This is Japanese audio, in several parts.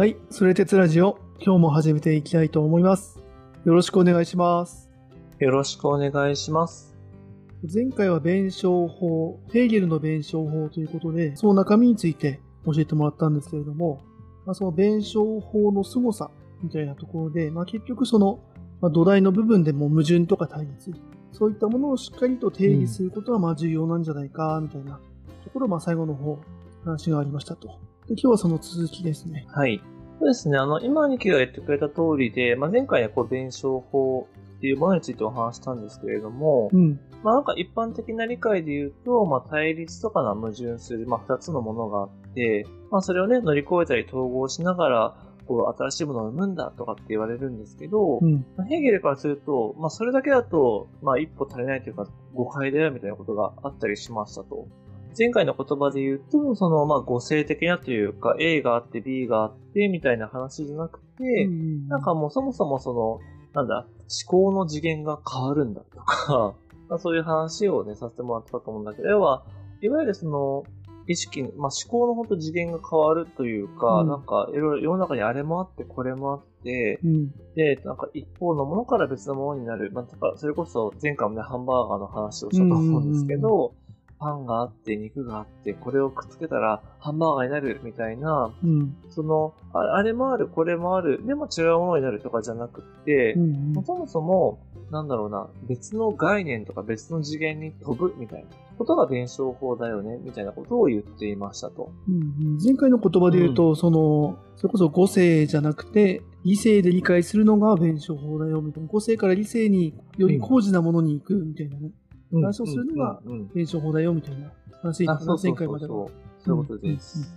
はい、それ鉄ラジオ、今日も始めていきたいと思います。よろしくお願いします。よろしくお願いします。前回は弁証法、ヘーゲルの弁証法ということで、その中身について教えてもらったんですけれども、まあ、その弁証法の凄さみたいなところで、まあ、結局その、まあ、土台の部分でも矛盾とか対立、そういったものをしっかりと定義することはまあ重要なんじゃないか、みたいなところをまあ最後の方、話がありましたと。で今日はその続きですね。はい。そうですね。あの、今、兄貴が言ってくれた通りで、まあ、前回はこう、弁証法っていうものについてお話したんですけれども、うん。まあ、なんか一般的な理解で言うと、まあ、対立とかの矛盾する、まあ、二つのものがあって、まあ、それをね、乗り越えたり統合しながら、こう、新しいものを生むんだとかって言われるんですけど、うん。まあヘーゲルからすると、まあ、それだけだと、まあ、一歩足りないというか、誤解だよみたいなことがあったりしましたと。前回の言葉で言うと、その、まあ、語性的なというか、A があって B があって、みたいな話じゃなくて、うんなんかもうそもそもその、なんだ、思考の次元が変わるんだとか、まあ、そういう話をね、させてもらったと思うんだけど、要は、いわゆるその、意識、まあ、思考の本当次元が変わるというか、うんなんか、いろいろ世の中にあれもあって、これもあって、うん。で、なんか一方のものから別のものになる。まあ、とか、それこそ前回もね、ハンバーガーの話をしたと思うんですけど、パンがあって、肉があって、これをくっつけたらハンバーガーになるみたいな、うん。その、ああれもある、これもある、でも違うものになるとかじゃなくって、うん。そもそも、なんだろうな、別の概念とか別の次元に飛ぶみたいなことが弁証法だよね、みたいなことを言っていましたと。うん前回の言葉で言うと、その、それこそ語性じゃなくて、理性で理解するのが弁証法だよ、みたいな。語性から理性により高次なものに行く、みたいなね。話をするのがうんうんうん弁証法だよ、みたいな話あ、そうそう前回までは。そういうことです。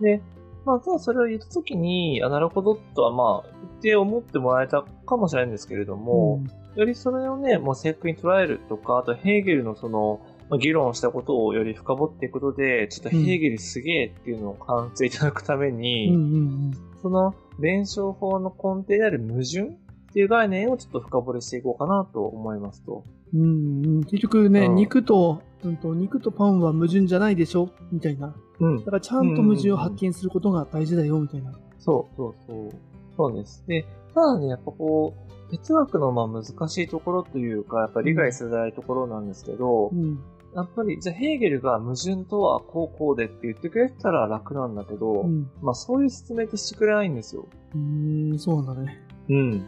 で、まあ、ただそれを言ったときに、あ、なるほどとは、まあ、言って思ってもらえたかもしれないんですけれども、よりそれをね、もう正確に捉えるとか、あとヘーゲルのその、まあ議論したことをより深掘っていくことで、ちょっとヘーゲルすげえっていうのを感じていただくために、うんうんうんその弁証法の根底である矛盾っていう概念をちょっと深掘りしていこうかなと思いますと。うんうん結局ね、うん肉と、うんと、肉とパンは矛盾じゃないでしょ？みたいな。うんだ。からちゃんと矛盾を発見することが大事だよ、みたいな。そうそうそう。そうです。で、ただね、やっぱこう、哲学のまあ難しいところというか、やっぱ理解しづらいところなんですけど、うん。やっぱり、じゃあヘーゲルが矛盾とはこうこうでって言ってくれてたら楽なんだけど、うん。まあそういう説明ってしてくれないんですよ。うーん、そうなんだね。うん。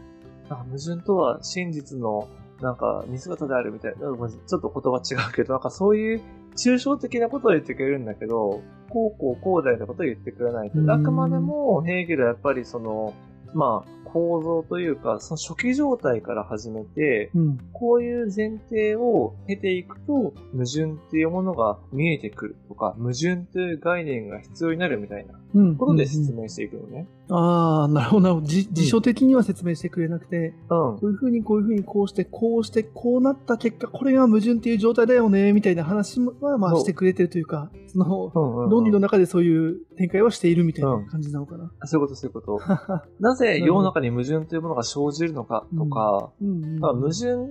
あ矛盾とは真実のなんか似姿であるみたいな、ちょっと言葉違うけど、なんかそういう抽象的なことを言ってくれるんだけど、こうこうこうだよってことを言ってくれないとう。んあくまでもヘーゲルはやっぱりその、まあ構造というか、その初期状態から始めて、うん。こういう前提を経ていくと、矛盾っていうものが見えてくるとか、矛盾という概念が必要になるみたいなうん。ことで説明していくのね。ああ、なるほどなるほど。じ辞書的には説明してくれなくて、うん。こういうふうにこういうふうにこうして、こうして、こうなった結果、これが矛盾っていう状態だよね、みたいな話は、まあしてくれてるというか、その、うんうんうん論理の中でそういう展開はしているみたいな感じなのかな。そういうこと、そういうこと。なぜ世の中に矛盾というものが生じるのかとか、うんうんまあ矛盾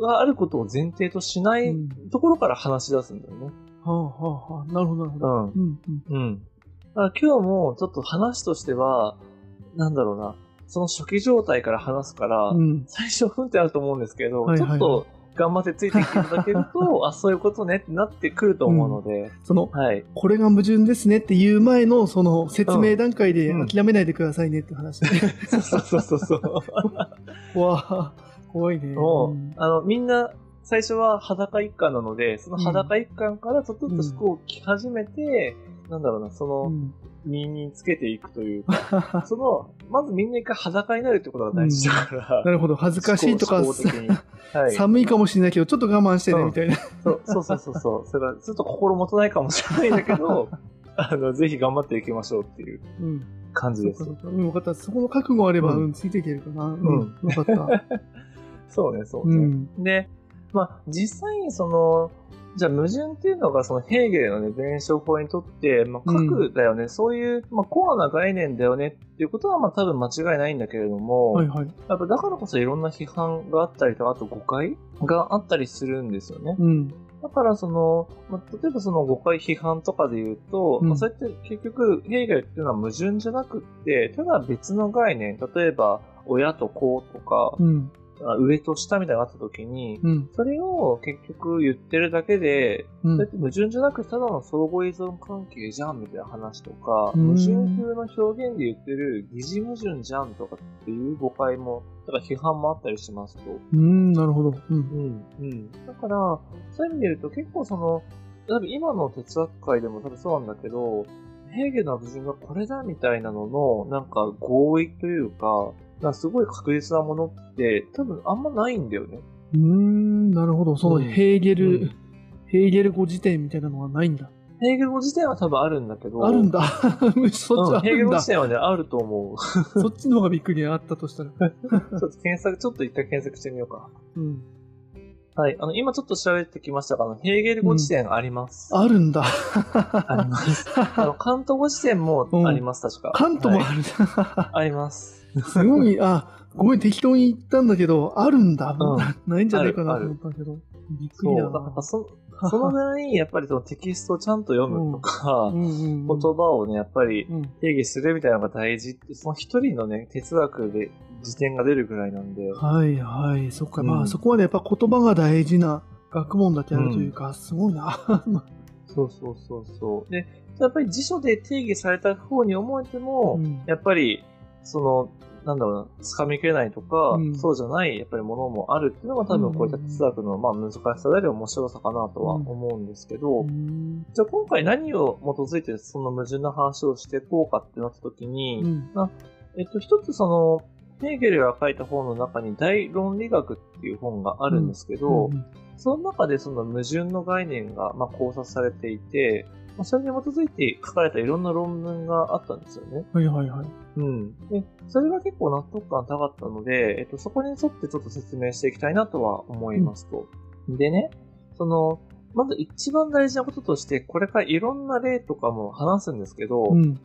があることを前提としないうんところから話し出すんだよね。はあはあはあ、なるほど、なるほど。うん。うんうんうん。だから今日もちょっと話としては、なんだろうな、その初期状態から話すから、うん。最初ふんってあると思うんですけど、はいはいはいちょっと頑張ってついてきていただけると、あ、そういうことねってなってくると思うので、その、はい。これが矛盾ですねっていう前の、その説明段階でうん諦めないでくださいねって話。そうそうそうそう。わあ、怖いね。もう、うんあの、みんな、最初は裸一貫なので、その裸一貫からちょっとずつ服を着始めて、なんだろうな、その、うん身につけていくというか、その、まずみんな一回裸になるってことが大事だから、なるほど、恥ずかしいとか。寒いかもしれないけど、ちょっと我慢してね、うんみたいな。そうそうそうそうそう。それが ちょっと心もとないかもしれないんだけど、あの、ぜひ頑張っていきましょうっていううん。感じですそうか。そう分かった。そこの覚悟あれば、うんうん、ついていけるかな。うん。うんよかった。そうね、そうね。うん。で、まあ、実際にその、じゃあ矛盾っていうのがそのヘーゲルのね、弁証法にとって、まあ、核だよね、そういう、まあ、コアな概念だよねっていうことはまあ多分間違いないんだけれども、はいはい。やっぱだからこそいろんな批判があったりとか、あと誤解があったりするんですよね。うん。だからその、まあ、例えばその誤解批判とかで言うと、うんまあ、そうやって結局、ヘーゲルっていうのは矛盾じゃなくって、ただ別の概念、例えば親と子とか、うん。あ上と下みたいなのがあった時に、うん。それを結局言ってるだけで、うんそれって矛盾じゃなくてただの相互依存関係じゃんみたいな話とか、うん矛盾風の表現で言ってる疑似矛盾じゃんとかっていう誤解も、だから批判もあったりしますと。うん、なるほど。うん。うん。うん。だから、そういう意味で言うと結構その、多分今の哲学界でも多分そうなんだけど、ヘーゲルの矛盾がこれだみたいなのの、なんか合意というか、なんかすごい確実なものって多分あんまないんだよね。うーん、なるほど。そのうんヘーゲル、うんヘーゲル語辞典みたいなのはないんだ。ヘーゲル語自体は多分あるんだけど。あるんだ。そっちうん、あるんだヘーゲル語自。体はね、あると思う。そっちの方がびっくりあったとしたら。ちょっと検索、ちょっと一回検索してみようか。うん。はい。あの、今ちょっと調べてきましたが、あの、ヘーゲル語辞典あります。あるんだ。あります。あの、関東語辞典もあります、確か。関東もはいあるんだ。あります。すごい、あ、ごめん、適当に言ったんだけど、あるんだ。うんないんじゃないかなと思ったけど。びっく。りだな。そ、そのぐらい、やっぱりそのテキストをちゃんと読むとか、うんうんうん。言葉をね、やっぱりうん。定義するみたいなのが大事って、その一人のね、哲学で辞典が出るぐらいなんで。はいはい。そっか。まあ、うんそこはね、やっぱ言葉が大事な学問だけあるというか、すごいな。そうそうそうそう。で、やっぱり辞書で定義された方に思えても、うんやっぱり、その、なんだろうな、掴みきれないとか、うん。そうじゃない、やっぱりものもあるっていうのが多分こういった哲学の、まあ難しさであり面白さかなとは思うんですけど、うん。じゃあ今回何を基づいてその矛盾の話をしていこうかってなった時に、うん。えっと、一つその、ヘーゲルが書いた本の中に大論理学っていう本があるんですけど、うん。その中でその矛盾の概念がまあ考察されていて、まあそれに基づいて書かれたいろんな論文があったんですよね。はいはいはい。うん。で、それが結構納得感高かったので、えっと、そこに沿ってちょっと説明していきたいなとは思いますと。でね、その、まず一番大事なこととして、これからいろんな例とかも話すんですけど、うん。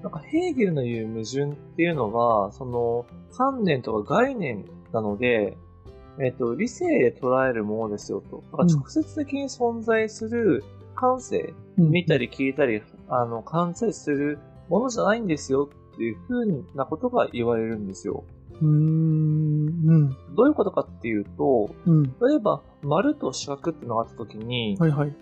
なんかヘーゲルの言う矛盾っていうのは、その観念とか概念なので、えっ、と、理性で捉えるものですよと。だから直接的に存在する感性、うん見たり聞いたり、あの、感性するものじゃないんですよっていう風なことが言われるんですよ。うーん。うん。どういうことかっていうと、うん。例えば、丸と四角ってのがあった時に、はいはい。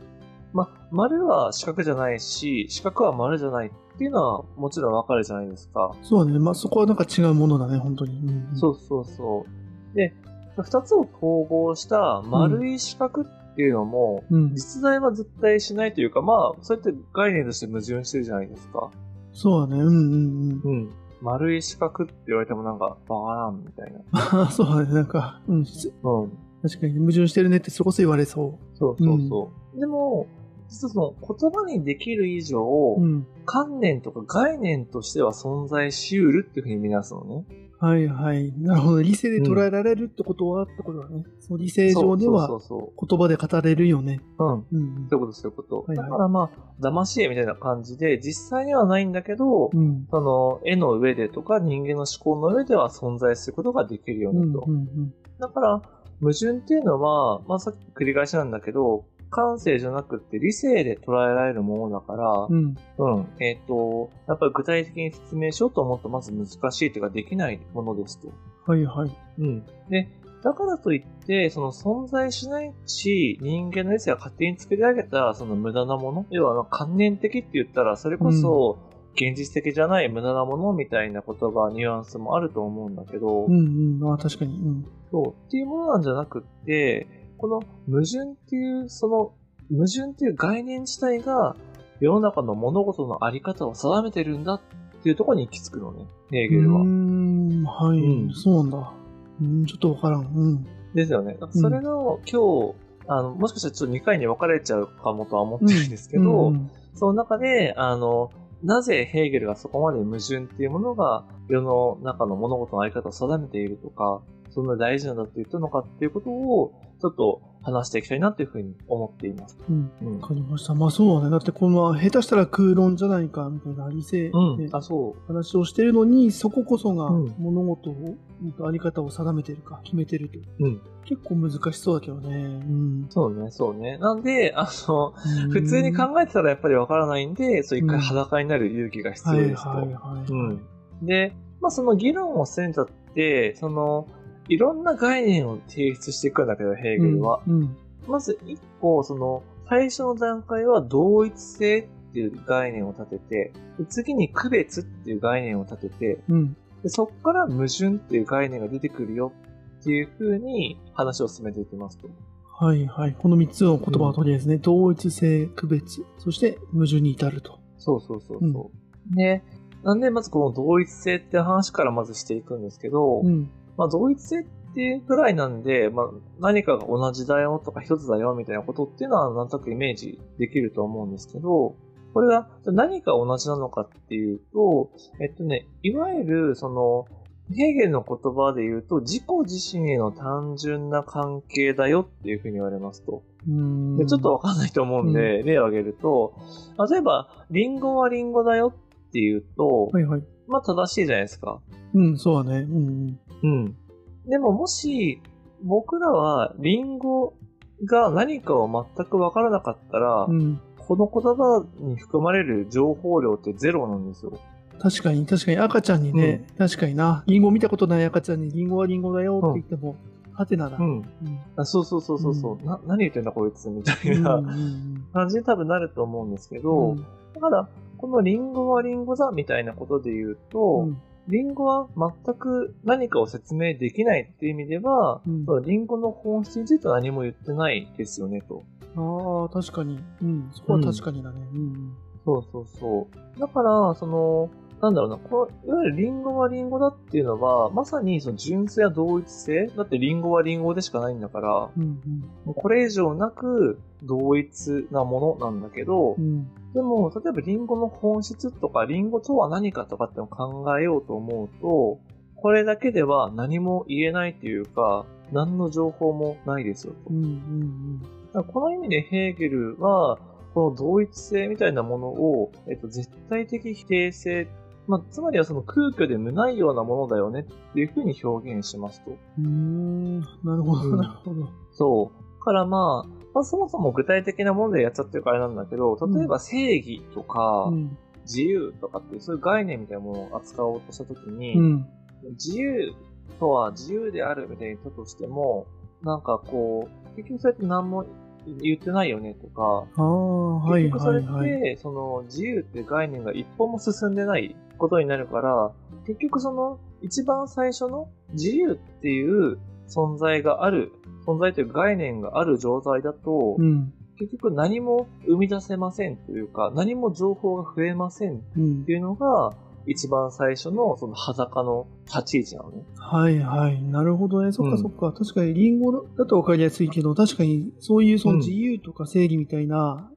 ま、丸は四角じゃないし、四角は丸じゃないっていうのはもちろんわかるじゃないですか。そうだね。まあ、そこはなんか違うものだね、本当に。うん。そうそうそう。で、二つを統合した丸い四角っていうのも、う。うん。実在は絶対しないというか、まあ、そうやって概念として矛盾してるじゃないですか。そうだね。うんうんうん。うん。丸い四角って言われてもなんか、バカなんみたいな。ああ、そうだね。なんか、うん。しうん。確かに矛盾してるねってそこそ言われそそうそうそう。でも、実はその言葉にできる以上、う。うん。観念とか概念としては存在し得るっていうふうに見なすのね。はいはい。なるほど。理性で捉えられるってことは、ってことだね。その理性上では言葉で語れるよね。う。うん。うんうんそういうこと、そういうこと。はいはいだからまあ、騙し絵みたいな感じで、実際にはないんだけど、うん。その、絵の上でとか人間の思考の上では存在することができるよねと。うんうんうん。だから、矛盾っていうのは、まあさっき繰り返しなんだけど、感性じゃなくって理性で捉えられるものだから、うん。うん。えっ、と、やっぱり具体的に説明しようと思うとまず難しいというかできないものですと。はいはい。うん。で、だからといって、その存在しないし、人間の理性が勝手に作り上げたその無駄なもの、要はあの観念的って言ったら、それこそ現実的じゃない無駄なものみたいな言葉、ニュアンスもあると思うんだけど、うんうん。ああ、確かに。うん。そう、っていうものなんじゃなくって、この矛盾っていう、その、矛盾っていう概念自体が、世の中の物事のあり方を定めてるんだっていうところに行き着くのね、ヘーゲルは。うーん。はい、うんそうなんだ。うん、ちょっとわからん。うん。ですよね。それの、今日、あの、もしかしたらちょっと2回に分かれちゃうかもとは思ってるんですけど、うんうんその中で、あの、なぜヘーゲルがそこまで矛盾っていうものが世の中の物事のあり方を定めているとか、そんな大事なんだって言ったのかっていうことを、ちょっと話していきたいなというふうに思っています。うん。うんわかりました。まあそうだね。だってこの下手したら空論じゃないかみたいな理性でうん。あ、そう。話をしてるのに、そここそがうん物事を、うんとあり方を定めてるか決めてると。うん。結構難しそうだけどね。うん。そうね、そうね。なんで、あの、普通に考えてたらやっぱりわからないんで、そう一回裸になる勇気が必はい要ですと。はいはい。うん。で、まあその議論をするにあたって、その、いろんな概念を提出していくんだけど、ヘーゲルは。うん。まず一個、その、最初の段階は同一性っていう概念を立てて、で次に区別っていう概念を立てて、うん。でそこから矛盾っていう概念が出てくるよっていう風に話を進めていきますと。はいはい。この3つの言葉を取りですね。同一性、区別、そして矛盾に至ると。そうそうそうそう。で、なんでまずこの同一性って話からまずしていくんですけど、うん。まあ同一性っていうくらいなんで、まあ何かが同じだよとか一つだよみたいなことっていうのはなんとなくイメージできると思うんですけど、これが何が同じなのかっていうと、えっとね、いわゆるその、ヘーゲルの言葉で言うと、自己自身への単純な関係だよっていうふうに言われますと。うんでちょっとわかんないと思うんで、例を挙げると、例えば、リンゴはリンゴだよっていうと、はいはい。まあ正しいじゃないですか。うん、そうだね。うんうん。でももし、僕らはリンゴが何かを全くわからなかったら、うん。うん。この言葉に含まれる情報量ってゼロなんですよ。確かに、確かに赤ちゃんにね、確かにな。リンゴ見たことない赤ちゃんにリンゴはリンゴだよって言っても、ハテナだ。うん。うん。あそうそうそうそうそう、うな。何言ってんだこいつみたいうんなうん感じに多分なると思うんですけうど、んだから、このリンゴはリンゴだみたいなことで言うと、うんリンゴは全く何かを説明できないっていう意味では、うんリンゴの本質については何も言ってないですよねと。ああ、確かに。うん。そこは確かにだね。うん。そうそうそう。だから、その、なんだろうな、このいわゆるリンゴはリンゴだっていうのは、まさにその純粋や同一性だってリンゴはリンゴでしかないんだから、うん。もうこれ以上なく同一なものなんだけど、うん。うん。でも、例えばリンゴの本質とか、リンゴとは何かとかってのを考えようと思うと、これだけでは何も言えないというか、何の情報もないですよと。うん。うん。だからこの意味でヘーゲルは、この同一性みたいなものを、えっと、絶対的否定性、まあ、つまりはその空虚で無ないようなものだよねっていうふうに表現しますと。うーん。なるほど、うんなるほど。そう。だからまあ、まあ、そもそも具体的なものでやっちゃってるからあれなんだけど、例えば正義とかうん。自由とかっていうそういう概念みたいなものを扱おうとしたときに、うん。自由とは自由であるみたいに言ったとしても、なんかこう、結局そうやって何も言ってないよねとか、結局それって、はいはい。その自由って概念が一歩も進んでないことになるから、結局その一番最初の自由っていう存在がある、存在という概念がある状態だと、うん。結局何も生み出せませんというか、何も情報が増えませんっうんて。いうのが、一番最初のその裸の立ち位置なのね。はいはい。なるほどね。そっうんかそっか。確かにリンゴだとわかりやすいけど、確かにそういうそうんの自由とか正義みたいな、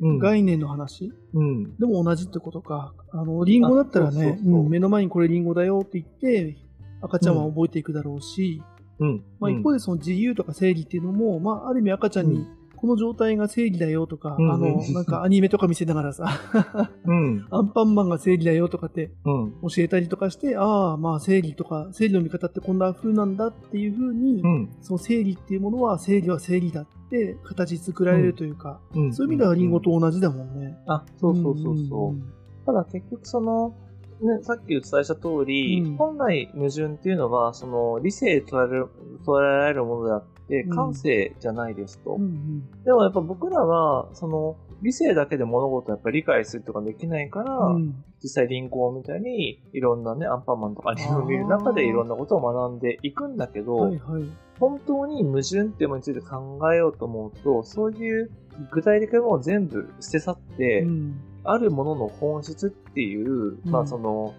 うん概念の話うん。でも同じってことか。あの、リンゴだったらね、目の前にこれリンゴだよって言って、赤ちゃんは覚えていくだろうし、うん。まあ一方でその自由とか正義っていうのも、まあある意味赤ちゃんにうんこの状態が正義だよとか、うんあの、なんかアニメとか見せながらさ、うん。アンパンマンが正義だよとかってうん。教えたりとかして、ああ、まあ正義とか、正義の見方ってこんな風なんだっていう風に、うん。そその正義っていうものは正義は正義だって形作られるというか、うん。そういう意味ではリンゴと同じだもんね。あ、そうそうそうそう。んただ結局その、ね、さっきお伝えした通り、うん本来矛盾っていうのは、その理性で捉える捉えられるものであって、うん感性じゃないですと。うんうんでもやっぱ僕らは、その理性だけで物事をやっぱり理解するとかできないから、うん実際リンゴみたいにいろんなね、アンパンマンとかアニメを見る中でいろんなことを学んでいくんだけど、はいはい。本当に矛盾っていうものについて考えようと思うと、そういう具体的なものを全部捨て去って、うんあるものの本質っていう、うんまあその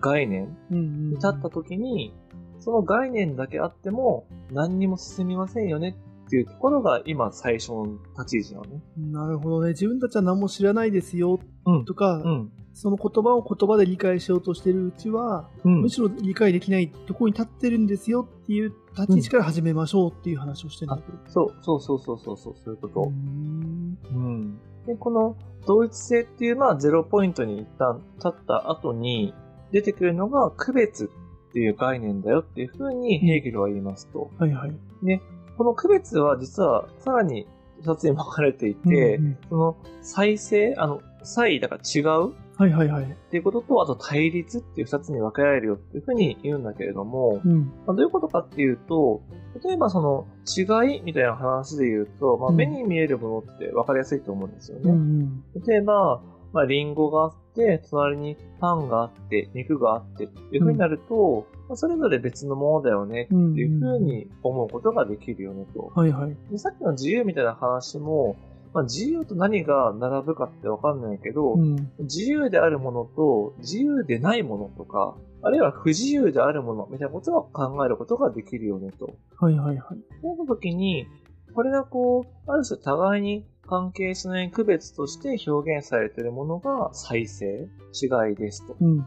概念に立った時に、その概念だけあっても何にも進みませんよねっていうところが今最初の立ち位置なのね。なるほどね。自分たちは何も知らないですようん。とか、うん。その言葉を言葉で理解しようとしてるうちは、うんむしろ理解できないところに立ってるんですよっていう立ち位置から始めましょうっていう話をしてるんだけど。そう、そうそうそうそうそう、そういうこうと。んうん。で、この同一性っていう、まあ、ゼロポイントに一旦立った後に出てくるのが区別っていう概念だよっていうふうにヘーゲルは言いますと。はいはい。この区別は実はさらに二つに分かれていて、うんうんその再生、あの、差異だから違うはいはいはい。っていうことと、あと対立っていう二つに分けられるよっていうふうに言うんだけれども、うん。まあ、どういうことかっていうと、例えばその違いみたいな話で言うと、まあ、うん目に見えるものって分かりやすいと思うんですようんうね。ん。例えば、まあ、リンゴがあって、隣にパンがあって、肉があってっていうふうになると、まあそれぞれ別のものだよねっていうふうに思うことができるよねと。はいはい。でさっきの自由みたいな話も、まあ、自由と何が並ぶかってわかんないけど、うん。自由であるものと自由でないものとか、あるいは不自由であるものみたいなことを考えることができるよねと。はいはいはい。その時に、これがこう、ある種互いに関係しない区別として表現されているものが再生、違いですと。うん。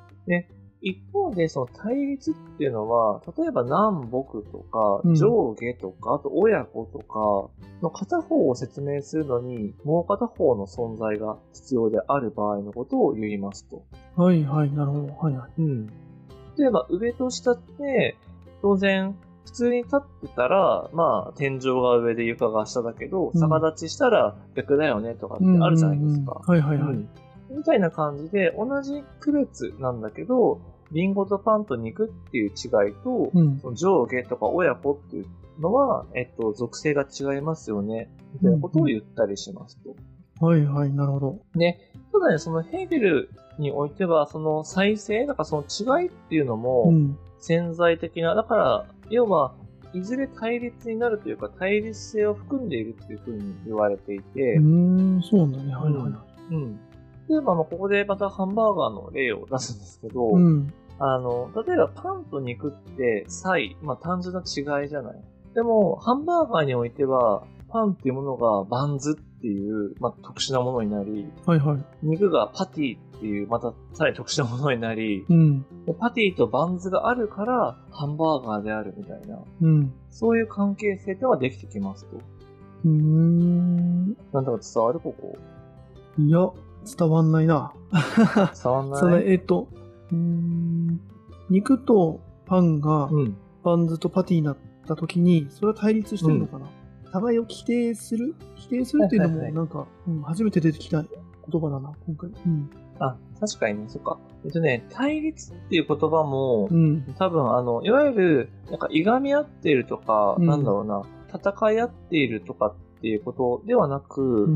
一方で、その対立っていうのは、例えば南北とかうん、上下とか、あと親子とか、の片方を説明するのに、もう片方の存在が必要である場合のことを言いますと。はいはい。なるほど。はいはい。うん。例えば、上と下って、当然、普通に立ってたら、まあ、天井が上で床が下だけど、うん逆立ちしたら逆だよねとかってあるじゃないですか。うんうんうんはいはいはい。うんみたいな感じで、同じ区別なんだけど、リンゴとパンと肉っていう違いと、うん。その上下とか親子っていうのは、えっと、属性が違いますよね、みたいなことを言ったりしますと。はいはい。なるほど。で、ただね、そのヘーゲルにおいては、その再生、だからその違いっていうのもうん。潜在的な、だから、要は、いずれ対立になるというか、対立性を含んでいるっていうふうに言われていて、うーん、そうなんだね。はいはいはい。うん。例えば、まあここでまたハンバーガーの例を出すんですけど、うん。あの、例えばパンと肉って差異、まあ単純な違いじゃない。でも、ハンバーガーにおいては、パンっていうものがバンズっていう、まあ特殊なものになり、はいはい。肉がパティっていう、またさらに特殊なものになり、うん。でパティとバンズがあるから、ハンバーガーであるみたいな、うん。そういう関係性ってのができてきますと。うーん。なんだか伝わるここ？いや、伝わんないな。伝わんない？それ、えっと、うーん。肉とパンがうん。バンズとパティになった時に、それは対立してるのかな、互いを規定する？規定するっていうのも、なんか、うん、初めて出てきた言葉だな、今回。うん。あ、確かにね、そっか。えっとね、対立っていう言葉も、うん。多分、あの、いわゆる、なんか、いがみ合っているとか、うんなんだろうな、戦い合っているとかっていうことではなく。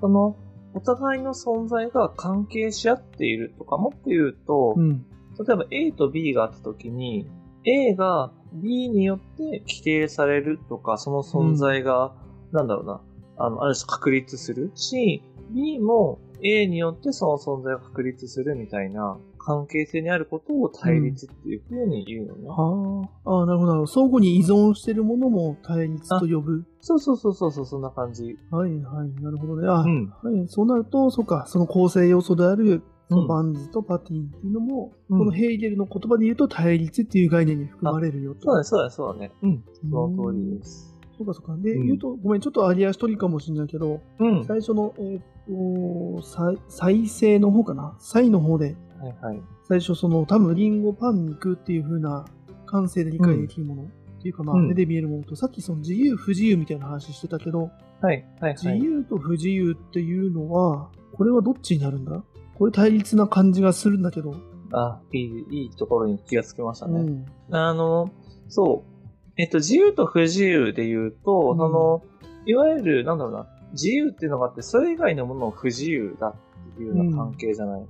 その、お互いの存在が関係し合っているとか、もっと言うと、うん。例えば A と B があった時に、A が B によって規定されるとか、その存在が、なんだろうな、あの、ある種確立するし、B も A によってその存在が確立するみたいな関係性にあることを対立っていうふうに言うのね。はあ。ああ、なるほど。相互に依存してるものも対立と呼ぶ。そうそうそうそうそう、そんな感じ。はいはい。なるほどね。あ、うん。はい。そうなると、そうか、その構成要素である、うんバンズとパティっていうのも、うんこのヘーゲルの言葉で言うと対立っていう概念に含まれるよと。そうだね、そうだね、そうだね。うん。その通りです。そうかそうか。で、うん言うと、ごめん、ちょっとアリアシトリかもしれないけど、うん。最初の、えっ、と、再再生の方かな？再の方で、はいはい。最初その、多分リンゴ、パン、肉っていう風な感性で理解できるもの、っていうかまあ、うん目で見えるものと、さっきその自由、不自由みたいな話してたけど、はい、はい、自はい。由と不自由っていうのは、これはどっちになるんだ？これ対立な感じがするんだけど。あ、いい、いいところに気がつきましたね。うん。あの、そう。えっと、自由と不自由で言うと、うんその、いわゆる、なんだろうな、自由っていうのがあって、それ以外のものを不自由だっていうような関係じゃない。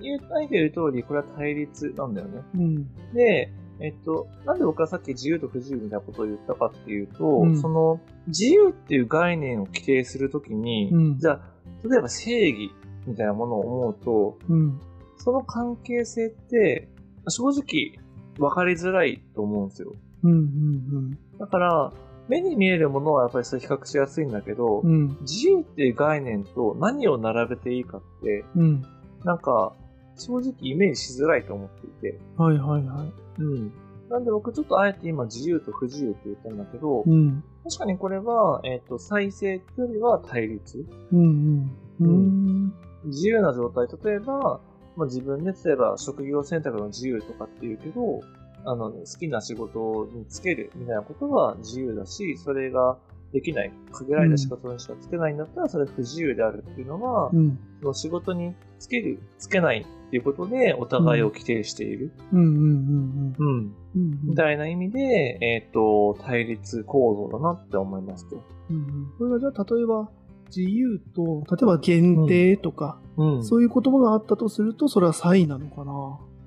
言う、何か言う通り、これは対立なんだよね。うん。で、えっと、なんで僕はさっき自由と不自由みたいなことを言ったかっていうと、うんその、自由っていう概念を規定するときに、うんじゃあ、例えば正義みたいなものを思うと、うん。その関係性って、正直、分かりづらいと思うんですよ。うん。うん。だから、目に見えるものはやっぱりそれ比較しやすいんだけど、うん。自由っていう概念と何を並べていいかって、うん。なんか、正直イメージしづらいと思っていて。はいはいはい。うん。なんで僕ちょっとあえて今自由と不自由って言ったんだけど、うん。確かにこれは、えっ、と、再生というよりは対立。うんうん。うん。自由な状態、例えば、まあ、自分で例えば職業選択の自由とかっていうけど、あの、好きな仕事につけるみたいなことは自由だし、それができない、限られた仕事にしかつけないんだったら、それは不自由であるっていうのは、うん。その仕事につける、つけないっていうことで、お互いを規定している。うんうんうんうん。うん。うんみたいな意味で、えっ、と、対立構造だなって思いますと。うん。これがじゃあ例えば、自由と、例えば限定とか、うん。そういう言葉があったとすると、それは差異なのかな？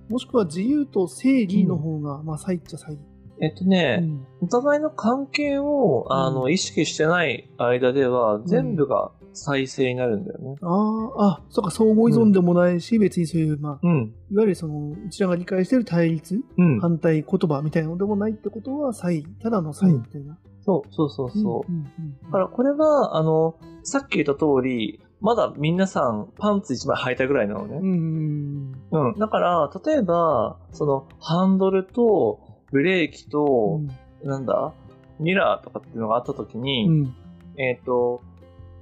もしくは自由と正義の方が、まあ差異っちゃ差異。えっとね、うんお互いの関係を、あの、うん意識してない間では、全部が再生になるんだよね。ああ、あ、そうか、相互依存でもないし、別にそういう、まあ、うん。いわゆるその、うちらが理解している対立、うん。反対言葉みたいなのでもないってことは、差異、ただの差異みたいな。そう、そうそうそう。うんうんだから、これは、あの、さっき言った通り、まだ皆さんパンツ一枚履いたぐらいなのね。うんうんうん。だから、例えば、その、ハンドルと、ブレーキうと、んなんだ？ミラーとかっていうのがあった時に、うんえっ、と、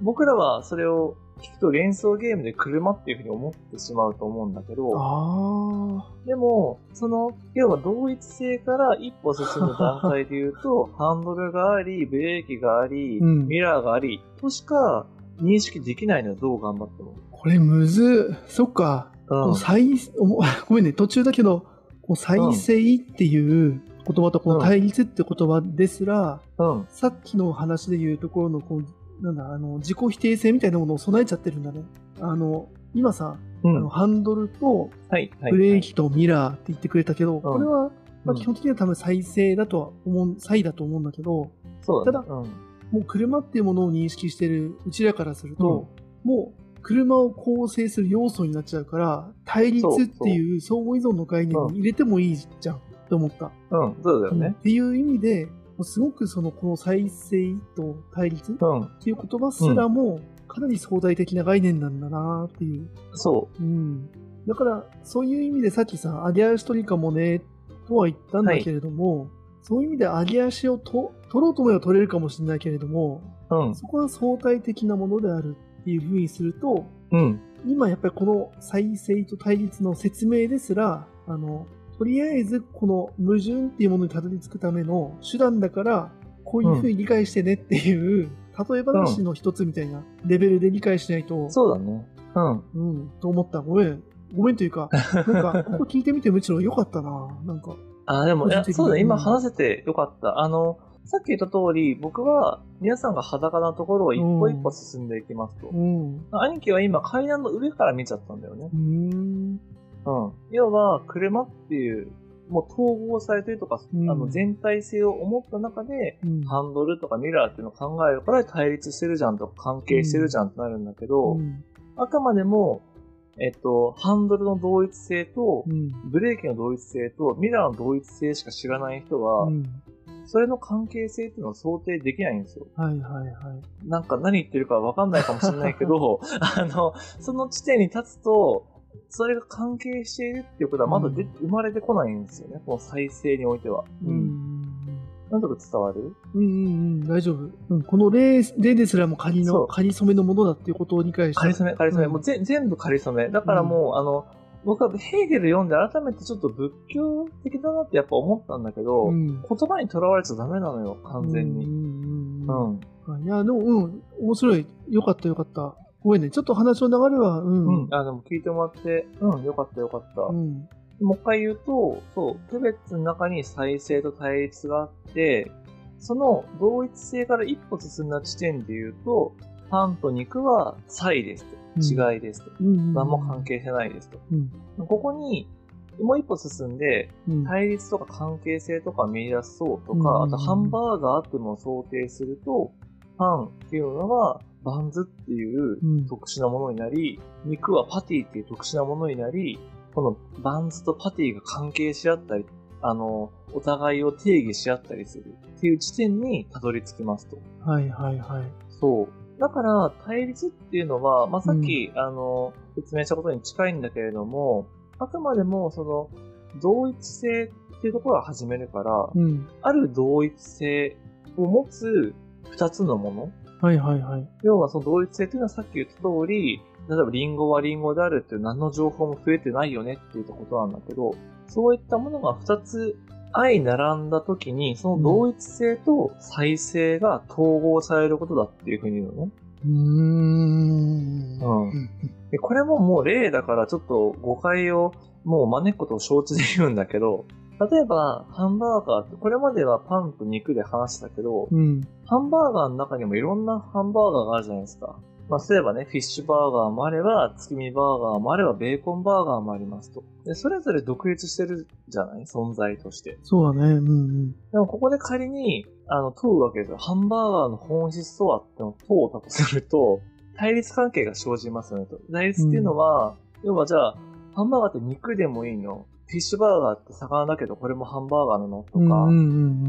僕らはそれを聞くと連想ゲームで車っていうふうに思ってしまうと思うんだけど、あでも、その、要は同一性から一歩進む段階で言うと、ハンドルがあり、ブレーキがあり、うんミラーがあり、としか認識できないのよ、どう頑張っても。あ、これむずっ。そっか。うん。再、おも ごめんね、途中だけど、こう再生っていう言葉とこの対立って言葉ですら、うん。さっきの話で言うところの、こう、なんだ、あの、自己否定性みたいなものを備えちゃってるんだね。あの、今さ、うん。あのハンドルと。ブレーキとミラーって言ってくれたけど、これは、ま基本的には多分再生だとは思う、差異だと思うんだけど。たうん。もう車っていうものを認識してるうちらからすると、もう車を構成する要素になっちゃうから、対立っていう相互依存の概念に入れてもいいじゃんって思った。うん。そうだようんっね。ていう意味で、すごくその、この再生と対立っうん。ていう言葉すらも、かなり相対的な概念なんだなっていう。そうん。だから、そういう意味でさっきさ、上げ足取りかもね、とは言ったんだけれども、そういう意味で上げ足をと取ろうと思えば取れるかもしれないけれども、う。うん。そこは相対的なものであるいうふうにすると、うん。今やっぱりこの再生と対立の説明ですら、あの、とりあえずこの矛盾っていうものにたどり着くための手段だから、こういうふうに理解してねっていう、例え話の一つみたいなレベルで理解しないと、そうだね。うん。うん、と思った。ごめん。ごめんというか、なんか、ここ聞いてみてむしろ良かったな。なんか、あ、でも、そうだ、今話せてよかった。あの、さっき言った通り、僕は皆さんが裸なところを一歩一歩進んでいきますと。うん。兄貴は今階段の上から見ちゃったんだよねう。ーん。うん。要は、車っていう、もう統合されてるとか、うんあの全体性を思った中で、うん。ハンドルとかミラーっていうのを考えるから対立してるじゃんとか関係してるじゃんってなるんだけど、うん。あくまでも、えっと、ハンドルの同一性と、うん。ブレーキの同一性と、ミラーの同一性しか知らない人は、うん。それの関係性っていうのを想定できないんですよ。はいはいはい。なんか何言ってるかわかんないかもしれないけど、あの、その地点に立つと、それが関係しているっていうことはまだで、うん生まれてこないんですよね。この再生においては。う。ん。なんとか伝わる？うんうんうん、大丈夫。うん、この例例ですらも仮の、仮染めのものだっていうことを理解した。仮染め、仮染め。うんもうぜ全部仮染め。だからもう、あの、僕はヘーゲル読んで改めてちょっと仏教的だなってやっぱ思ったんだけど、うん。言葉にとらわれちゃダメなのよ、完全に。うんうん。いや、でも、うん、面白い。よかったよかった。ごめんね。ちょっと話の流れは、うん。うん。あ、でも聞いてもらって、うん、よかったよかった。うん。もう一回言うと、そう、区別の中に再生と対立があって、その同一性から一歩進んだ地点で言うと、パンと肉は差異ですと。違いですと。うんうん。何も関係してないですと。うん。ここに、もう一歩進んで、うん。対立とか関係性とか見出そうとうんか、あとハンバーガーあっても想定すると、パンっていうのはバンズっていううん特殊なものになり、肉はパティっていう特殊なものになり、このバンズとパティが関係し合ったり、あの、お互いを定義し合ったりするっていう地点にたどり着きますと。はいはいはい。そう。だから、対立っていうのは、まあ、さっき、あの、説明したことに近いんだけれども、あくまでもその同一性っていうところを始めるから、うん。ある同一性を持つ二つのもの。はいはいはい。要はその同一性っていうのはさっき言った通り、例えばリンゴはリンゴであるっていう何の情報も増えてないよねっていうことなんだけど、そういったものが二つ相並んだ時に、その同一性と再生が統合されることだっていうふうに言うのね。うーん。うんでこれももう例だからちょっと誤解をもう招くことを承知で言うんだけど、例えばハンバーガーってこれまではパンと肉で話したけど、うん。ハンバーガーの中にもいろんなハンバーガーがあるじゃないですか。まあ、例えばね、フィッシュバーガーもあれば、月見バーガーもあれば、ベーコンバーガーもありますと。で、それぞれ独立してるじゃない？存在として。そうだね。うんうん。でも、ここで仮に、あの、問うわけですよ。ハンバーガーの本質とはってのを問うたとすると、対立関係が生じますよねと。対立っていうのは、要はじゃあ、ハンバーガーって肉でもいいの？フィッシュバーガーって魚だけど、これもハンバーガーなの？とか、うんうんう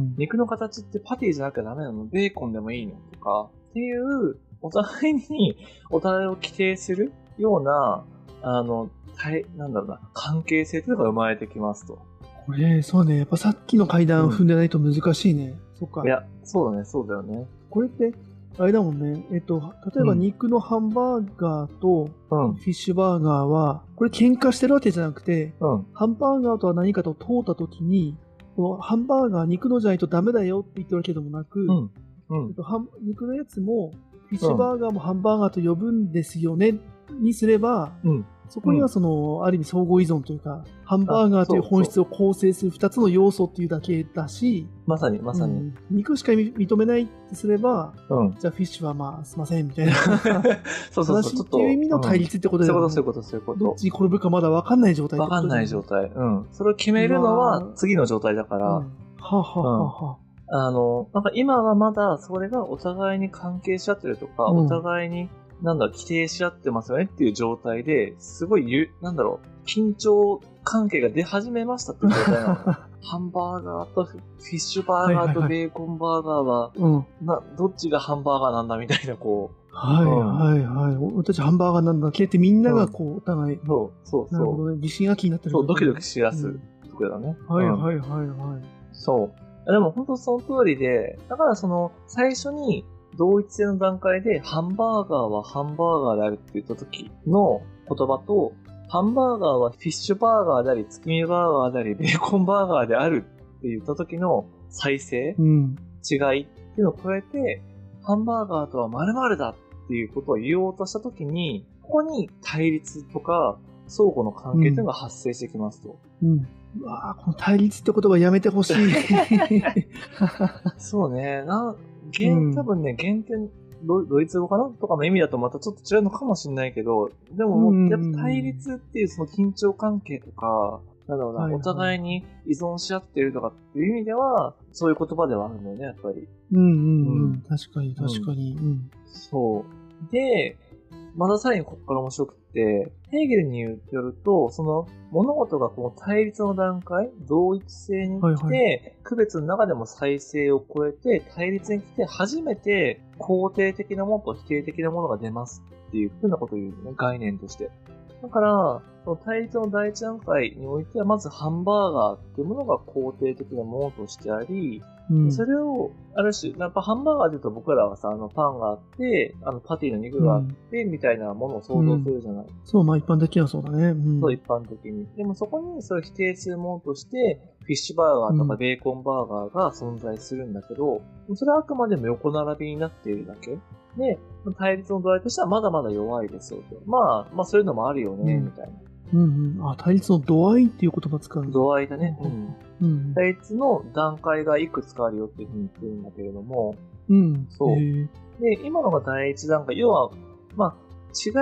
ん肉の形ってパティじゃなきゃダメなの？ベーコンでもいいの？とか、っていう、お互いに、お互いを規定するような、あの、対、なんだろうな、関係性っていうのが生まれてきますと。これ、そうね。やっぱさっきの階段踏んでないと難しいね。そっかい。や、そうだね、そうだよね。これって、あれだもんね。えっと、例えばうん肉のハンバーガーとうん、フィッシュバーガーは、これ喧嘩してるわけじゃなくて、うん、ハンバーガーとは何かと問うたときに、このハンバーガー肉のじゃないとダメだよって言ってるわけでもなく、うん、うんえっ。と肉のやつも、フィッシュバーガーもハンバーガーと呼ぶんですよね、にすれば、うんそこにはその、ある意味相互依存というか、ハンバーガーという本質を構成する二つの要素っていうだけだし、まさに、まさに。うん肉しか認めないってすれば、うん。じゃあフィッシュはまあ、すいません、みたいな そうそうそう、っていう意味の対立ってことだよね。うんそういうこと、そういうこと、そういうこどっちに転ぶかまだ分かんない状態と。わかんない状態。うん。それを決めるのはー次の状態だから、うんはあ、はあはあはあ、あの、なんか今はまだそれがお互いに関係し合ってるとか、うんお互いに、なんだろう、規定し合ってますよねっていう状態で、すごいゆ、なんだろう、緊張関係が出始めましたっていう状態なの。ハンバーガーとフィッシュバーガーとベーコンバーガーは、うん。な、どっちがハンバーガーなんだみたいな、こはいはいはい。俺たちハンバーガーなんだっけってみんながこう、お互い、う、そう、そうそなるほどね。疑心暗鬼になってう。る。そう、ドキドキしやすうんところだね。うんはいはいはいはい。そう。でも本当その通りで、だからその、最初に同一性の段階で、ハンバーガーはハンバーガーであるって言った時の言葉と、ハンバーガーはフィッシュバーガーであり、月見バーガーであり、ベーコンバーガーであるって言った時の再生、うん。違いっていうのを加えて、ハンバーガーとは〇〇だっていうことを言おうとした時に、ここに対立とか、相互の関係っていうのが発生してきますと。うん。うわぁ、この対立って言葉やめてほしい。そうね。な、う原、ん多分ね、原点、ドドイツ語かなとかの意味だとまたちょっと違うのかもしれないけど、でももう、やっぱ対立っていうその緊張関係とか、なんだろうな、はいはいお互いに依存し合ってるとかっていう意味では、そういう言葉ではあるんだよね、やっぱり。うんうんう。うん確かに確かに。うん。そう。で、まださらにここから面白くって、ヘーゲルによると、その物事がこの対立の段階、同一性に来て、はいは区別の中でも再生を超えて、対立に来て初めて肯定的なものと否定的なものが出ますっていうふうなことを言うのね、概念として。だから、その対立の第一段階においては、まずハンバーガーっていうものが肯定的なものとしてあり、うん。それを、ある種、やっぱハンバーガーで言うと僕らはさ、あのパンがあって、あのパティの肉があって、みたいなものを想像するじゃない。そう、まあ一般的にはそうだね。うん。そう、一般的に。でもそこにそれを否定するものとして、フィッシュバーガーとかうんベーコンバーガーが存在するんだけど、それはあくまでも横並びになっているだけ。で、対立の度合いとしてはまだまだ弱いですよと。まあ、まあそういうのもあるよね、うんみたいな。うんうん。あ、対立の度合いっていう言葉使う。度合いだね。うん。うん。対立の段階がいくつかあるよっていうふうに言ってるんだけれども、うん。そうで、今のが第一段階、要は、まあ、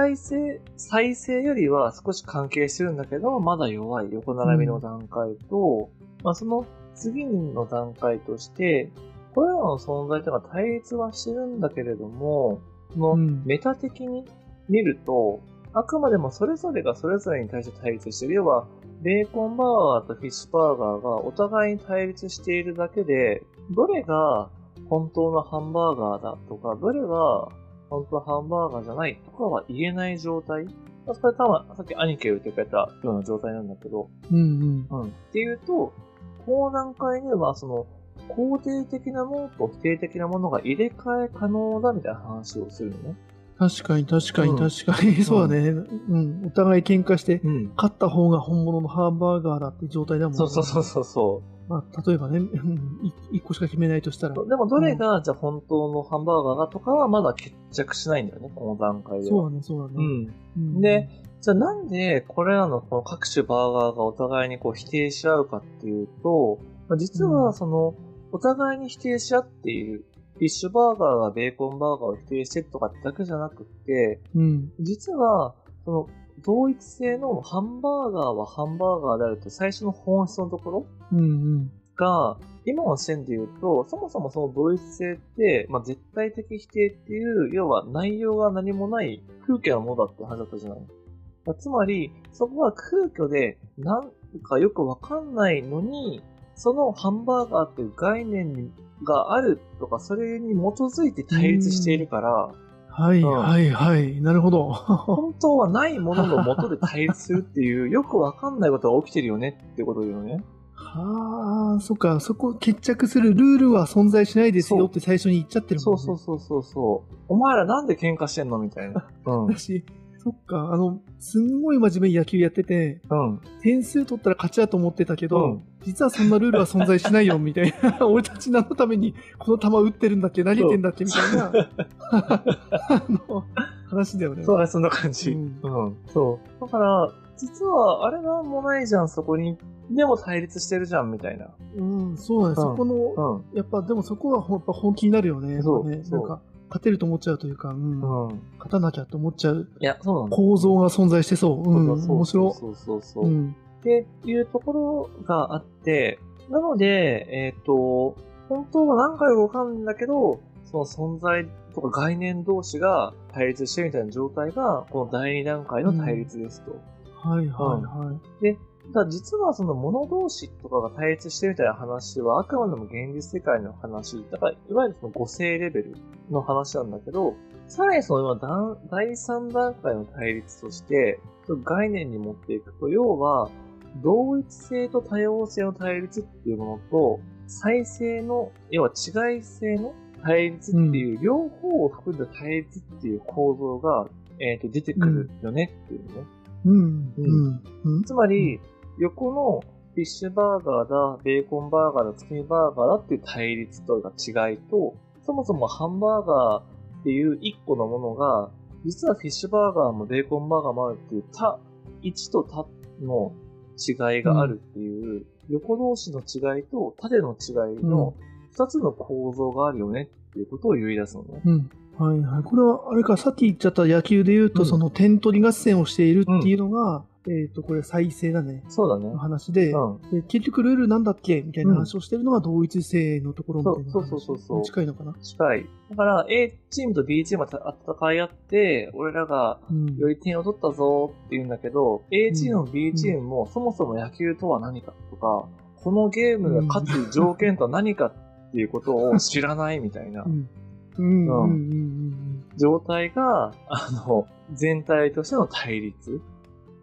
違い性、再生よりは少し関係してるんだけど、まだ弱い横並びの段階と、まあ、その次の段階として、これらの存在というのは対立はしてるんだけれども、そのうんメタ的に見ると、あくまでもそれぞれがそれぞれに対して対立してる。要は、ベーコンバーガーとフィッシュバーガーがお互いに対立しているだけで、どれが本当のハンバーガーだとか、どれが本当のハンバーガーじゃないとかは言えない状態まあそれ多分、さっきアニケルって書いたような状態なんだけど、うんうん。うん。っていうと、この段階では、その、肯定的なものと否定的なものが入れ替え可能だみたいな話をするのね。確かに確かにうん確かに。そうだね。うん。お互い喧嘩して、うん。勝った方が本物のハンバーガーだって状態だもんねそうそうそうそうそう。まあ、例えばね、うんい一個しか決めないとしたら。でもどれが、じゃあ本当のハンバーガーだとかはまだ決着しないんだよね、この段階では。そうだね、そうだね。うん。うんで、じゃあなんでこれらのこの各種バーガーがお互いにこう否定し合うかっていうと、まあ実うんはその、お互いに否定し合っている、フィッシュバーガーがベーコンバーガーを否定してるとかってだけじゃなくって、うん。実は、その、同一性のハンバーガーはハンバーガーであるという最初の本質のところうんうん。が、今の視点で言うと、そもそもその同一性って、まあ、絶対的否定っていう、要は内容が何もない空虚なものだって話だったじゃない。まあつまり、そこは空虚で、なんかよくわかんないのに、そのハンバーガーっていう概念があるとか、それに基づいて対立しているから、はい、うんはい、はい。なるほど。本当はないものの元で対立するっていう、よくわかんないことが起きてるよねってことだよね。はあ、そっか、そこ決着するルールは存在しないですよって最初に言っちゃってるもんね。そうそうそうそうそう。お前らなんで喧嘩してんのみたいな。うん。だし、そっか、あの、すんごい真面目に野球やってて、うん。点数取ったら勝ちだと思ってたけど、うん実はそんなルールは存在しないよ、みたいな。俺たち何のためにこの球打ってるんだっけ？投げてんだっけ？みたいな、あの、話だよね。そうだ、そんな感じ。ううんん。そう。だから、実は、あれなんもないじゃん、そこに。でも対立してるじゃん、みたいな。うん、そうだね。そこの、うん。やっぱ、でもそこはほやっぱ本気になるよね。そうねそうなんか、勝てると思っちゃうというか、うん。うん。勝たなきゃと思っちゃういや、そうなんだ。構造が存在してそう。うん、そうそう面白そうそうそう。い。うっん。ていうところがあって、なので、えっ、と、本当は何回かわかんだけど、その存在とか概念同士が対立してるみたいな状態が、この第二段階の対立ですと。はい、はい、はい。で、ただ実はその物同士とかが対立してるみたいな話はあくまでも現実世界の話、だからいわゆるその五性レベルの話なんだけど、さらにその今段第三段階の対立として、概念に持っていくと、要は、同一性と多様性の対立っていうものと、再生の、要は違い性の対立っていう、両方を含んだ対立っていう構造が、えっ、と、出てくるよねっていうね。うん、ううん、うん。つまり、横のフィッシュバーガーだ、ベーコンバーガーだ、月見バーガーだっていう対立とか違いと、そもそもハンバーガーっていう一個のものが、実はフィッシュバーガーもベーコンバーガーもあるっていう、他、1と他の違いがあるっていう、横同士の違いと縦の違いの二つの構造があるよねっていうことを言い出すのね。うん。はいはい。これは、あれか、さっき言っちゃった野球で言うと、うんその点取り合戦をしているっていうのが、えっ、と、これ再生だね。そうだねの。話で、うん。で結局ルールなんだっけみたいな話をしてるのが同一性のところみたいな話。そうそうそうそう近いのかな？近い。だから、A チームと B チームが戦い合って、俺らがうん。より点を取ったぞって言うんだけど、A チームも B チームもそもそも野球とは何かとか、このゲームが勝つ条件とは何かっていうことを知らないみたいなうん。うん。うん。うん。うん。状態が、あの、全体としての対立。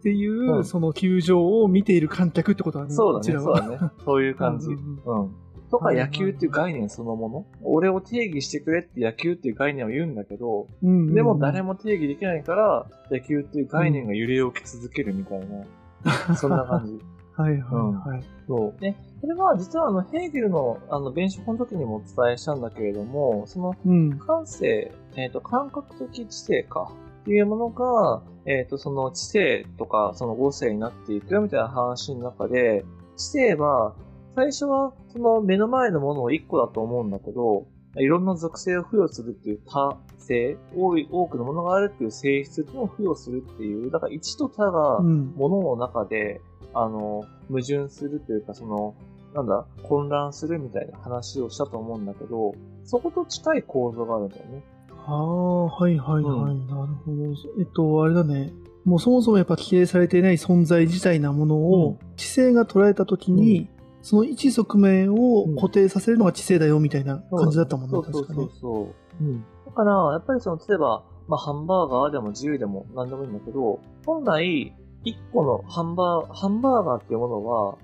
っていう、うんその球場を見ている観客ってことだね。そうだね、そうだね。そういう感じ。ううんんうんとか野球っていう概念そのもの？俺を定義してくれって野球っていう概念を言うんだけど、うんうんでも誰も定義できないから、野球っていう概念が揺れ動き続けるみたいな、そんな感じ。はいはいはい。そう。で、これは実はあの、ヘーゲルのあの、弁証法の時にもお伝えしたんだけれども、その、うん。感性、えっ、と、感覚的知性か。っていうものが、えっ、と、その知性とか、その五性になっていくよみたいな話の中で、知性は、最初はその目の前のものを一個だと思うんだけど、いろんな属性を付与するっていう多性、多い、多くのものがあるっていう性質を付与するっていう、だから一と多が、ものの中で、あの、矛盾するというか、その、なんだ、混乱するみたいな話をしたと思うんだけど、そこと近い構造があるんだよね。ああ、はいはいはい。なるほど。えっと、あれだね。もうそもそもやっぱ規定されていない存在自体なものを、うん知性が捉えたときに、その一側面をうん固定させるのが知性だよみたいな感じだったもんね、そうそう確かね。そうそう。うん。だから、やっぱりその、例えば、まあ、ハンバーガーでも自由でも何でもいいんだけど、本来、一個のハンバー、ハンバーガーっていうものは、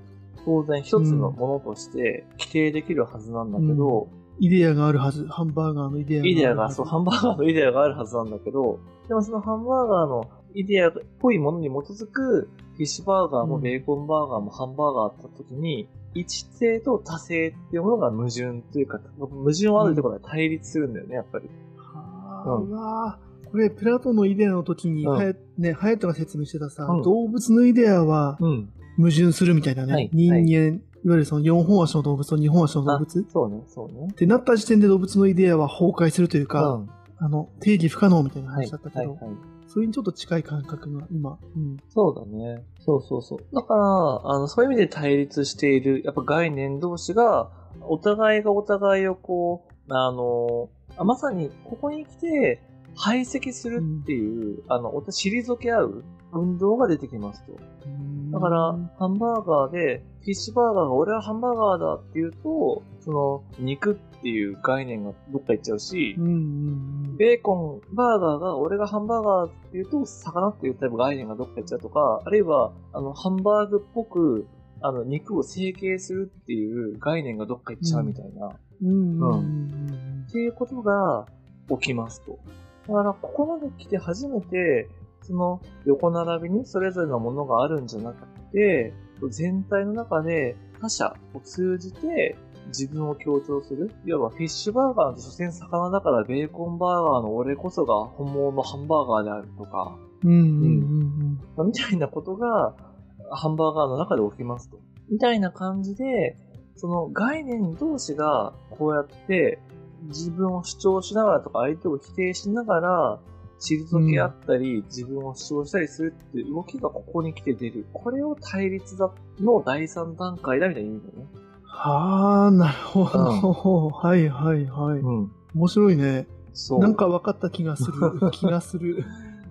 当然一つのものとして規定できるはずなんだけど、イデアがあるはず。ハンバーガーのイデアが。イデアが、そう、ハンバーガーのイデアがあるはずなんだけど、でもそのハンバーガーのイデアっぽいものに基づく、フィッシュバーガーもベーコンバーガーもハンバーガーあった時に、一性と多性っていうものが矛盾というか、矛盾はあるってことは対立するんだよね、やっぱり。はあ、うわこれ、プラトンのイデアの時に、うんはやね、ハヤトが説明してたさ、うん動物のイデアはうん。矛盾するみたいなね。はい人間、い、わゆるその4本足の動物と2本足の動物っそうね、そうね。てなった時点で動物のイデアは崩壊するというか、うん。あの、定義不可能みたいなはい、話だったけど、はい、はい。それにちょっと近い感覚が今、うん。そうだね。そうそうそう。だから、あの、そういう意味で対立している、やっぱ概念同士が、お互いがお互いをこう、あの、あまさにここに来て排斥するっていう、あの、お互い退け合う運動が出てきますと。だから、ハンバーガーで、フィッシュバーガーが俺はハンバーガーだって言うと、その、肉っていう概念がどっか行っちゃうしうん、うんうん。ベーコン、バーガーが、俺がハンバーガーって言うと、魚っていうタイプ概念がどっか行っちゃうとか、あるいは、あの、ハンバーグっぽく、あの、肉を成形するっていう概念がどっか行っちゃうみたいな、っうんうんうんうんていうことが起きますと。だから、ここまで来て初めて、その、横並びにそれぞれのものがあるんじゃなくて、全体の中で他者を通じて自分を強調する。いわばフィッシュバーガーって所詮魚だからベーコンバーガーの俺こそが本物のハンバーガーであるとか、うんうんうんまあみたいなことがハンバーガーの中で起きますと。みたいな感じで、その概念同士がこうやって自分を主張しながらとか相手を否定しながら退け合ったり、自分を主張したりするっていう動きがここに来て出る。これを対立だの第三段階だみたいに言うんだよね。はあ、なるほど。はいはいはい。うん。面白いね。そう。なんか分かった気がする。気がする。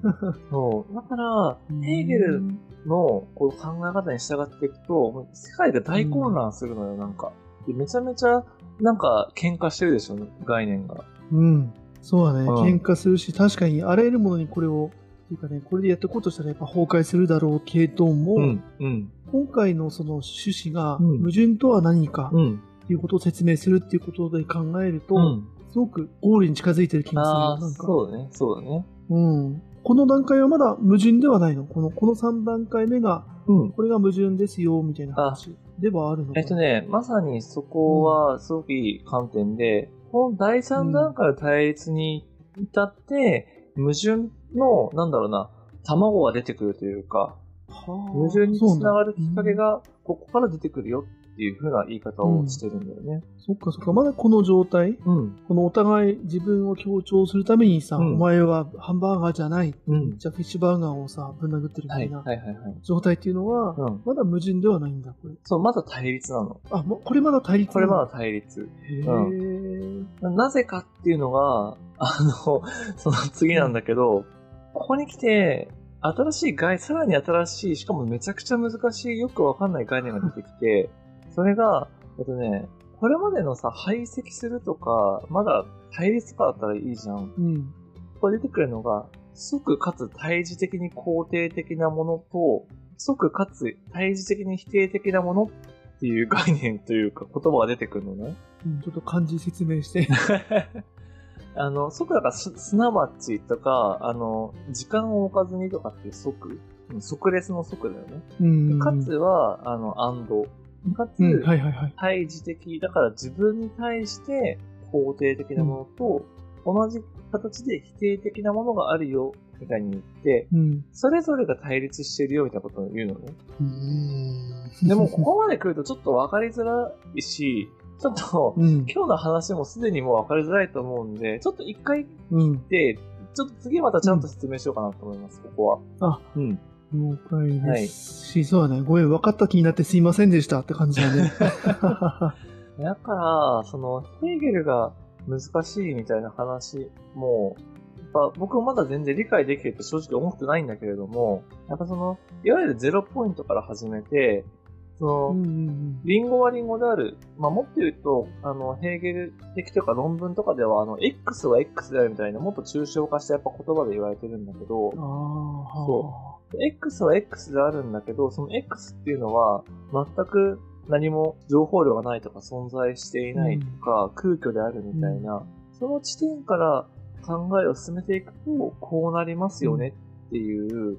そう。だから、ヘーゲルのこう考え方に従っていくと、世界が大混乱するのよ、なんか。でめちゃめちゃ、なんか、喧嘩してるでしょ、概念が。うん。そうだね。うん喧嘩するし、確かにあらゆるものにこれを、っていうかね、これでやっていこうとしたらやっぱ崩壊するだろうけども、うん、うん、今回のその趣旨がうん矛盾とは何かうん、っていうことを説明するっていうことで考えると、うん。すごくゴールに近づいてる気がするよ。ああ、なんか。そうだね、そうだね。うん。この段階はまだ矛盾ではないの？この、この3段階目が、うん。これが矛盾ですよ、みたいな話ではあるのかえっとね、まさにそこはすごくいい観点で、この第3段階の対立に至って、矛盾の、なんだろうな、卵が出てくるというか、はあ矛盾につながるきっかけ。が、ここから出てくるよっていう風な言い方をしてるんだよね。そっかそっか。まだこの状態？うん。このお互い自分を強調するためにさ、うんお前はハンバーガーじゃない。うん。じゃあフィッシュバーガーをさ、ぶん殴ってるみはい、たいな。状態っていうのは、うん。まだ矛盾ではないんだ、これ。そう、まだ対立なの。あ、もうこれまだ対立これまだだ。対立。へーななぜかっていうのが、あの、その次なんだけど、ここに来て、新しい概、さらに新しい、しかもめちゃくちゃ難しい、よくわかんない概念が出てきて、それが、えっとね、これまでのさ、排斥するとか、まだ対立とかだったらいいじゃん。うん。ここで出てくるのが、即かつ対峙的に肯定的なものと、即かつ対峙的に否定的なものっていう概念というか言葉が出てくるのね。うんちょっと漢字説明して。あの、即だからす、すなわちとか、あの、時間を置かずにとかって即、うん即列の即だよね。うん。かつは、あの、アンド。かつ、うん、はいはいはい。対峙的。だから自分に対して肯定的なものと、同じ形で否定的なものがあるよ、みたいに言って、うん。それぞれが対立してるよ、みたいなことを言うのね。うんでも、ここまで来るとちょっと分かりづらいし、ちょっと、うん。今日の話もすでにもう分かりづらいと思うんで、ちょっと一回うん。で、ちょっと次またちゃんと説明しようかなと思います、ここは。あ、うん。了解です。し、そうだね。ごめん、分かった気になってす。いませんでしたって感じだね。だから、その、ヘーゲルが難しいみたいな話も、やっぱ僕はまだ全然理解できると正直思ってないんだけれども、やっぱその、いわゆるゼロポイントから始めて、その、うんうんリンゴはリンゴである。まあ、もっと言うと、あの、ヘーゲル的とか論文とかでは、あの、X は X であるみたいな、もっと抽象化してやっぱ言葉で言われてるんだけどそ X は X であるんだけど、その X っていうのは、全く何も情報量がないとか存在していないとか、空虚であるみたいな、その地点から考えを進めていくと、こうなりますよねっていう、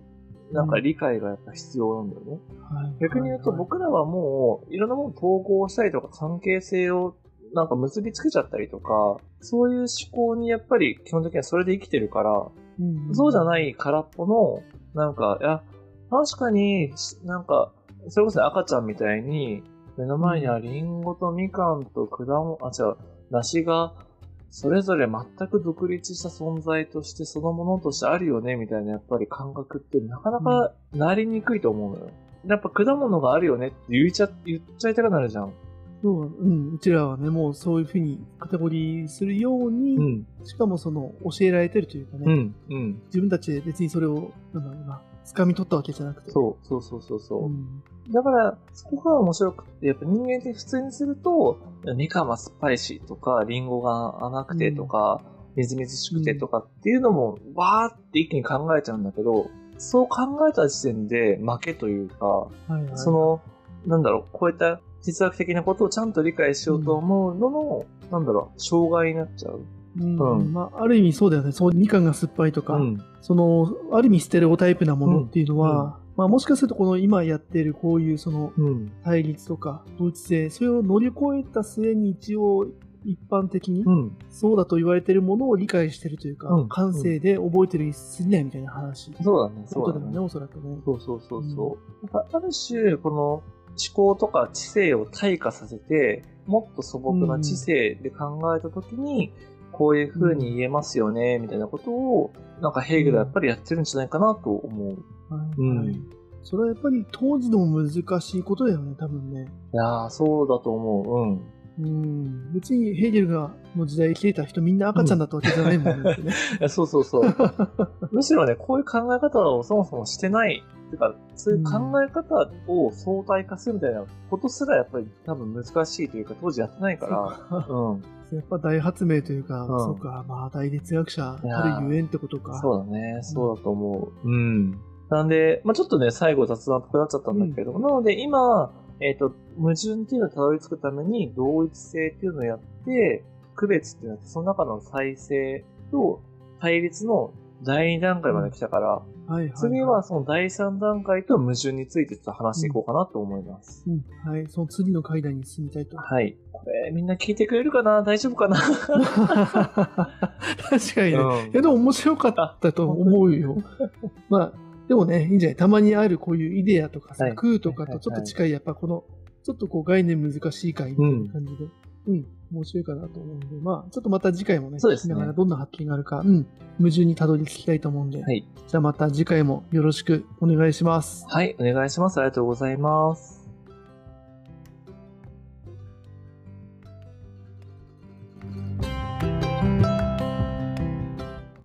なんか理解がやっぱ必要なんだよね。はい。逆に言うと、僕らはもう、いろんなものを統合したりとか、関係性をなんか結びつけちゃったりとか、そういう思考にやっぱり基本的にはそれで生きてるから、うん。そうじゃない空っぽの、なんか、いや、確かに、なんか、それこそ赤ちゃんみたいに、目の前にはリンゴとみかんと果物、あ、違う、梨が、それぞれ全く独立した存在としてそのものとしてあるよね、みたいなやっぱり感覚ってなかなかなりにくいと思うのよ。やっぱ果物があるよねって言いちゃ、言っちゃいたくなるじゃん。そう、うん、うちらはね、もうそういうふうにカテゴリーするように、うん。しかもその、教えられてるというかね、うん。うん。自分たちで別にそれを、なんだろうな、掴み取ったわけじゃなくて。そう、そうそうそうそう。うん。だから、そこが面白くって、やっぱ人間って普通にすると、みかんは酸っぱいしとか、リンゴが甘くてとか、みずみずしくてとかっていうのも、わーって一気に考えちゃうんだけど、そう考えた時点で負けというか、はいはい。その、なんだろう、こういった哲学的なことをちゃんと理解しようと思うのの、なんだろう、障害になっちゃう。うん、うんまあ、ある意味そうだよね。そう、みかんが酸っぱいとか、うん。その、ある意味ステレオタイプなものっていうのは、うんまあもしかするとこの今やってるこういうそのうん。対立とか同一性、それを乗り越えた末に一応一般的にうん。そうだと言われてるものを理解してるというか、うん感性で覚えてるに過ぎないみたいな話。そうだね、そそううだね。おそらくね。そうそうそうそう。なんかある種、この思考とか知性を退化させて、もっと素朴な知性で考えたときに、こういう風に言えますよね、みたいなことを、なんかヘーゲルはやっぱりやってるんじゃないかなと思う。はいうんはいそれはやっぱり当時でも難しいことだよね、多分ね。いやー、そうだと思う。うん。うん。別にヘーゲルがの時代生きてた人みんな赤ちゃんだったわけじゃないもんね。ね いやそうそうそう。むしろね、こういう考え方をそもそもしてない。てか、そういう考え方を相対化するみたいなことすらやっぱり多分難しいというか、当時やってないから。うん。やっぱ大発明というか、うんそうか、まあ大哲学者いやーたるゆえんってことか。そうだね。そうだと思う。うん。なんで、まあちょっとね、最後雑談っぽくなっちゃったんだけど、なので今、えっ、と、矛盾っていうのをたどり着くために、同一性っていうのをやって、区別っていうのをやって、その中の再生と対立の第2段階まで来たから、はいはい、はい。次はその第3段階と矛盾についてちょっと話していこうかなと思います。うん、はい。その次の階段に進みたいと。はい。これ、みんな聞いてくれるかな？大丈夫かな？確かにね。うんいや、でも面白かったと思うよ。まあ、でもね、いいんじゃない？たまにあるこういうイデアとかさ、はい空とかとちょっと近い、やっぱこの、ちょっとこう概念難しい回みたいな感じで、うん、面白いかなと思うんで、まあ、ちょっとまた次回もね、そうですねらどんな発見があるか、うん、矛盾にたどり着きたいと思うんで、はい。じゃあまた次回もよろしくお願いします。はい、お願いします。ありがとうございます。